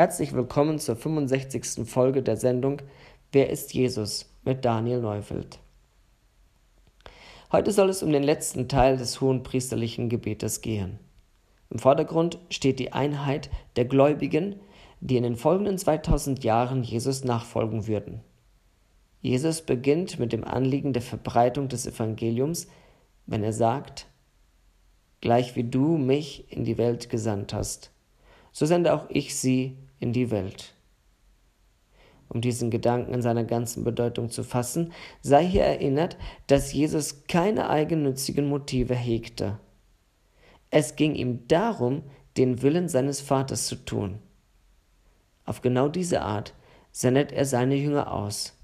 Herzlich willkommen zur 65. Folge der Sendung Wer ist Jesus mit Daniel Neufeld. Heute soll es um den letzten Teil des hohen priesterlichen Gebetes gehen. Im Vordergrund steht die Einheit der Gläubigen, die in den folgenden 2000 Jahren Jesus nachfolgen würden. Jesus beginnt mit dem Anliegen der Verbreitung des Evangeliums, wenn er sagt, Gleich wie du mich in die Welt gesandt hast, so sende auch ich sie in die Welt. Um diesen Gedanken in seiner ganzen Bedeutung zu fassen, sei hier erinnert, dass Jesus keine eigennützigen Motive hegte. Es ging ihm darum, den Willen seines Vaters zu tun. Auf genau diese Art sendet er seine Jünger aus.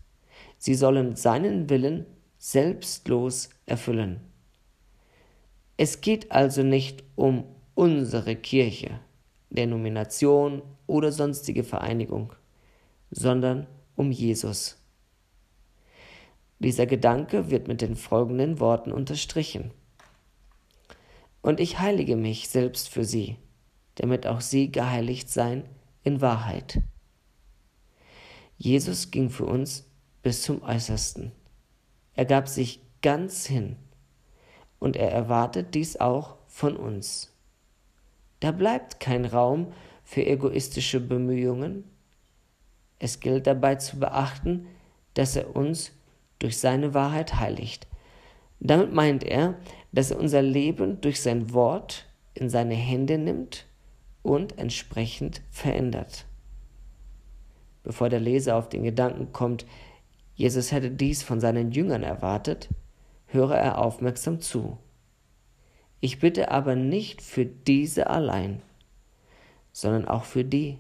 Sie sollen seinen Willen selbstlos erfüllen. Es geht also nicht um unsere Kirche, Denomination oder sonstige Vereinigung, sondern um Jesus. Dieser Gedanke wird mit den folgenden Worten unterstrichen. Und ich heilige mich selbst für sie, damit auch sie geheiligt seien in Wahrheit. Jesus ging für uns bis zum Äußersten. Er gab sich ganz hin und er erwartet dies auch von uns. Da bleibt kein Raum für egoistische Bemühungen. Es gilt dabei zu beachten, dass er uns durch seine Wahrheit heiligt. Damit meint er, dass er unser Leben durch sein Wort in seine Hände nimmt und entsprechend verändert. Bevor der Leser auf den Gedanken kommt, Jesus hätte dies von seinen Jüngern erwartet, höre er aufmerksam zu. Ich bitte aber nicht für diese allein, sondern auch für die,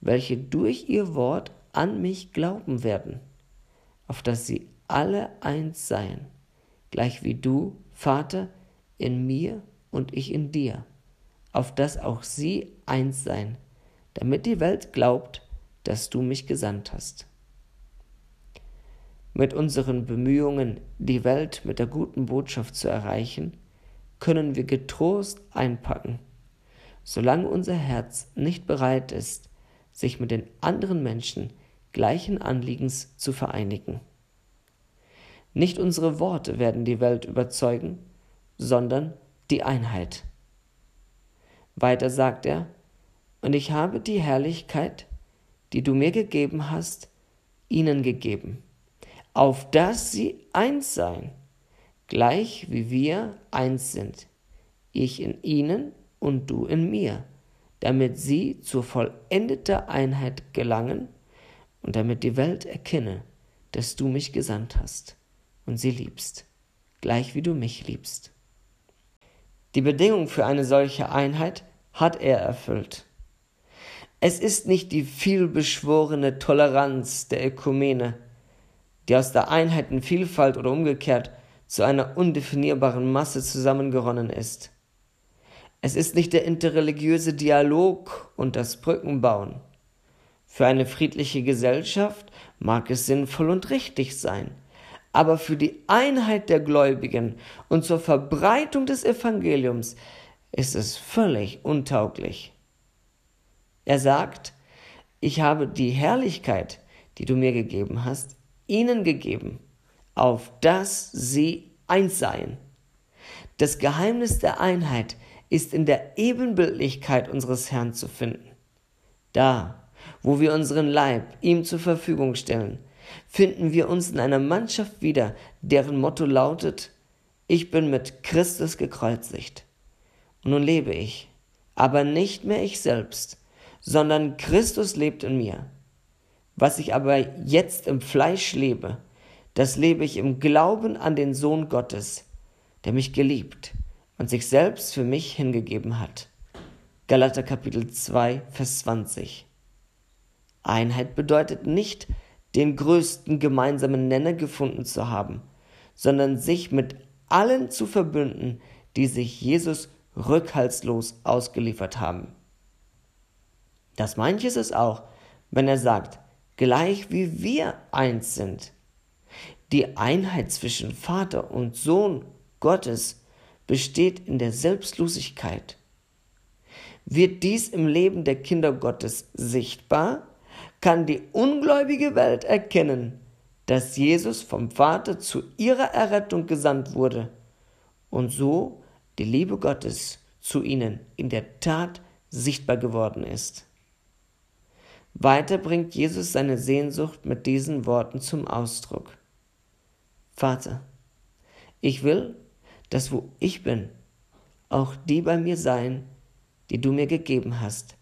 welche durch ihr Wort an mich glauben werden, auf dass sie alle eins seien, gleich wie du, Vater, in mir und ich in dir, auf dass auch sie eins seien, damit die Welt glaubt, dass du mich gesandt hast. Mit unseren Bemühungen, die Welt mit der guten Botschaft zu erreichen, können wir getrost einpacken, solange unser Herz nicht bereit ist, sich mit den anderen Menschen gleichen Anliegens zu vereinigen. Nicht unsere Worte werden die Welt überzeugen, sondern die Einheit. Weiter sagt er, und ich habe die Herrlichkeit, die du mir gegeben hast, ihnen gegeben, auf dass sie eins seien gleich wie wir eins sind, ich in ihnen und du in mir, damit sie zur vollendeten Einheit gelangen und damit die Welt erkenne, dass du mich gesandt hast und sie liebst, gleich wie du mich liebst. Die Bedingung für eine solche Einheit hat er erfüllt. Es ist nicht die vielbeschworene Toleranz der Ökumene, die aus der Einheit in Vielfalt oder umgekehrt zu einer undefinierbaren Masse zusammengeronnen ist. Es ist nicht der interreligiöse Dialog und das Brückenbauen. Für eine friedliche Gesellschaft mag es sinnvoll und richtig sein, aber für die Einheit der Gläubigen und zur Verbreitung des Evangeliums ist es völlig untauglich. Er sagt, ich habe die Herrlichkeit, die du mir gegeben hast, ihnen gegeben, auf dass sie eins seien. Das Geheimnis der Einheit ist in der Ebenbildlichkeit unseres Herrn zu finden. Da, wo wir unseren Leib ihm zur Verfügung stellen, finden wir uns in einer Mannschaft wieder, deren Motto lautet, ich bin mit Christus gekreuzigt. Und nun lebe ich, aber nicht mehr ich selbst, sondern Christus lebt in mir. Was ich aber jetzt im Fleisch lebe, das lebe ich im Glauben an den Sohn Gottes, der mich geliebt und sich selbst für mich hingegeben hat. Galater Kapitel 2, Vers 20. Einheit bedeutet nicht, den größten gemeinsamen Nenner gefunden zu haben, sondern sich mit allen zu verbünden, die sich Jesus rückhaltslos ausgeliefert haben. Das manches ist auch, wenn er sagt, gleich wie wir eins sind. Die Einheit zwischen Vater und Sohn Gottes besteht in der Selbstlosigkeit. wird dies im Leben der Kinder Gottes sichtbar, kann die ungläubige Welt erkennen, dass Jesus vom Vater zu ihrer Errettung gesandt wurde und so die Liebe Gottes zu ihnen in der Tat sichtbar geworden ist. Weiter bringt Jesus seine Sehnsucht mit diesen Worten zum Ausdruck. Vater, ich will, dass wo ich bin, auch die bei mir seien, die du mir gegeben hast,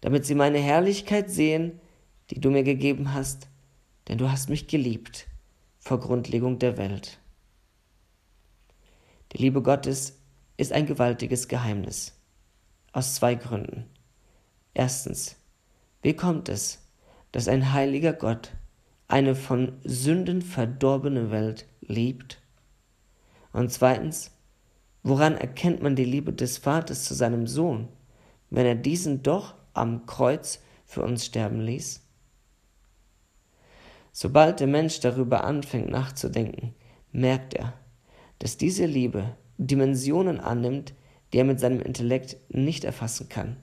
damit sie meine Herrlichkeit sehen, die du mir gegeben hast, denn du hast mich geliebt vor Grundlegung der Welt. Die Liebe Gottes ist ein gewaltiges Geheimnis. Aus zwei Gründen. Erstens, wie kommt es, dass ein heiliger Gott eine von Sünden verdorbene Welt liebt? Und zweitens, woran erkennt man die Liebe des Vaters zu seinem Sohn, wenn er diesen doch am Kreuz für uns sterben ließ? Sobald der Mensch darüber anfängt nachzudenken, merkt er, dass diese Liebe Dimensionen annimmt, die er mit seinem Intellekt nicht erfassen kann.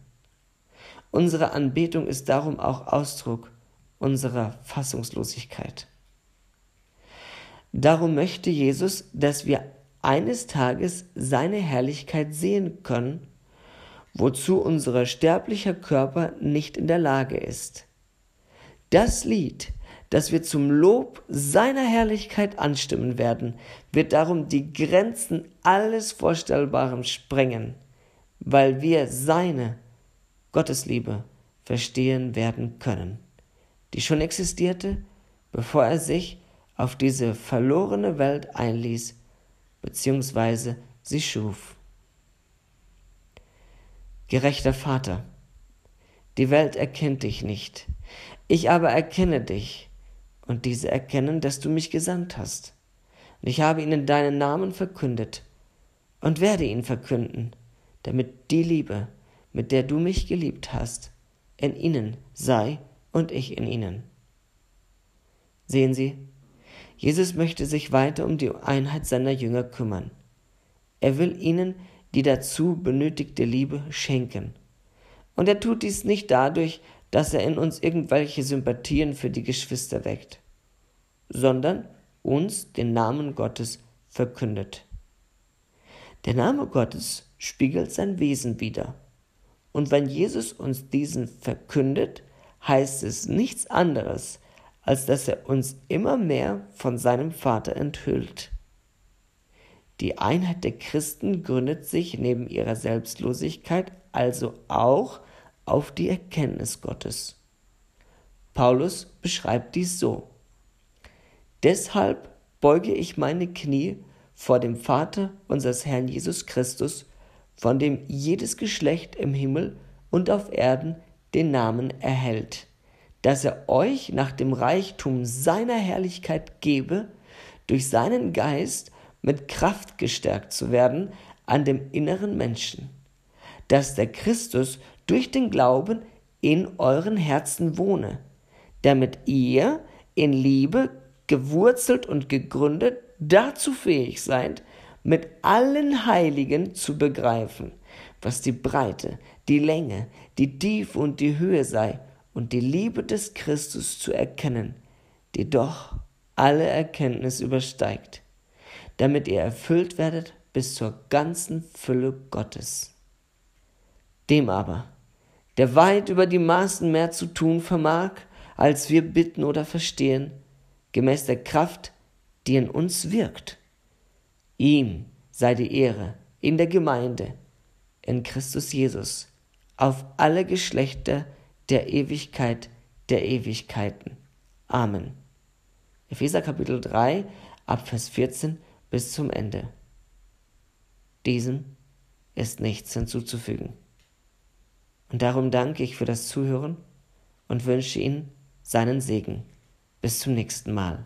Unsere Anbetung ist darum auch Ausdruck unserer Fassungslosigkeit. Darum möchte Jesus, dass wir eines Tages seine Herrlichkeit sehen können, wozu unser sterblicher Körper nicht in der Lage ist. Das Lied, das wir zum Lob seiner Herrlichkeit anstimmen werden, wird darum die Grenzen alles Vorstellbaren sprengen, weil wir seine Gottesliebe verstehen werden können, die schon existierte, bevor er sich auf diese verlorene Welt einließ bzw. sie schuf. Gerechter Vater, die Welt erkennt dich nicht, ich aber erkenne dich, und diese erkennen, dass du mich gesandt hast. Und ich habe ihnen deinen Namen verkündet und werde ihn verkünden, damit die Liebe, mit der du mich geliebt hast, in ihnen sei und ich in ihnen. Sehen Sie, Jesus möchte sich weiter um die Einheit seiner Jünger kümmern. Er will ihnen die dazu benötigte Liebe schenken. Und er tut dies nicht dadurch, dass er in uns irgendwelche Sympathien für die Geschwister weckt, sondern uns den Namen Gottes verkündet. Der Name Gottes spiegelt sein Wesen wider. Und wenn Jesus uns diesen verkündet, heißt es nichts anderes, als dass er uns immer mehr von seinem Vater enthüllt. Die Einheit der Christen gründet sich neben ihrer Selbstlosigkeit also auch auf die Erkenntnis Gottes. Paulus beschreibt dies so. Deshalb beuge ich meine Knie vor dem Vater unseres Herrn Jesus Christus, von dem jedes Geschlecht im Himmel und auf Erden den Namen erhält. Dass er euch nach dem Reichtum seiner Herrlichkeit gebe, durch seinen Geist mit Kraft gestärkt zu werden an dem inneren Menschen, dass der Christus durch den Glauben in euren Herzen wohne, damit ihr in Liebe gewurzelt und gegründet dazu fähig seid, mit allen Heiligen zu begreifen, was die Breite, die Länge, die Tiefe und die Höhe sei, und die Liebe des Christus zu erkennen, die doch alle Erkenntnis übersteigt, damit ihr erfüllt werdet bis zur ganzen Fülle Gottes. Dem aber, der weit über die Maßen mehr zu tun vermag, als wir bitten oder verstehen, gemäß der Kraft, die in uns wirkt. Ihm sei die Ehre in der Gemeinde, in Christus Jesus, auf alle Geschlechter, der Ewigkeit der Ewigkeiten. Amen. Epheser Kapitel 3 ab Vers 14 bis zum Ende. Diesem ist nichts hinzuzufügen. Und darum danke ich für das Zuhören und wünsche Ihnen seinen Segen. Bis zum nächsten Mal.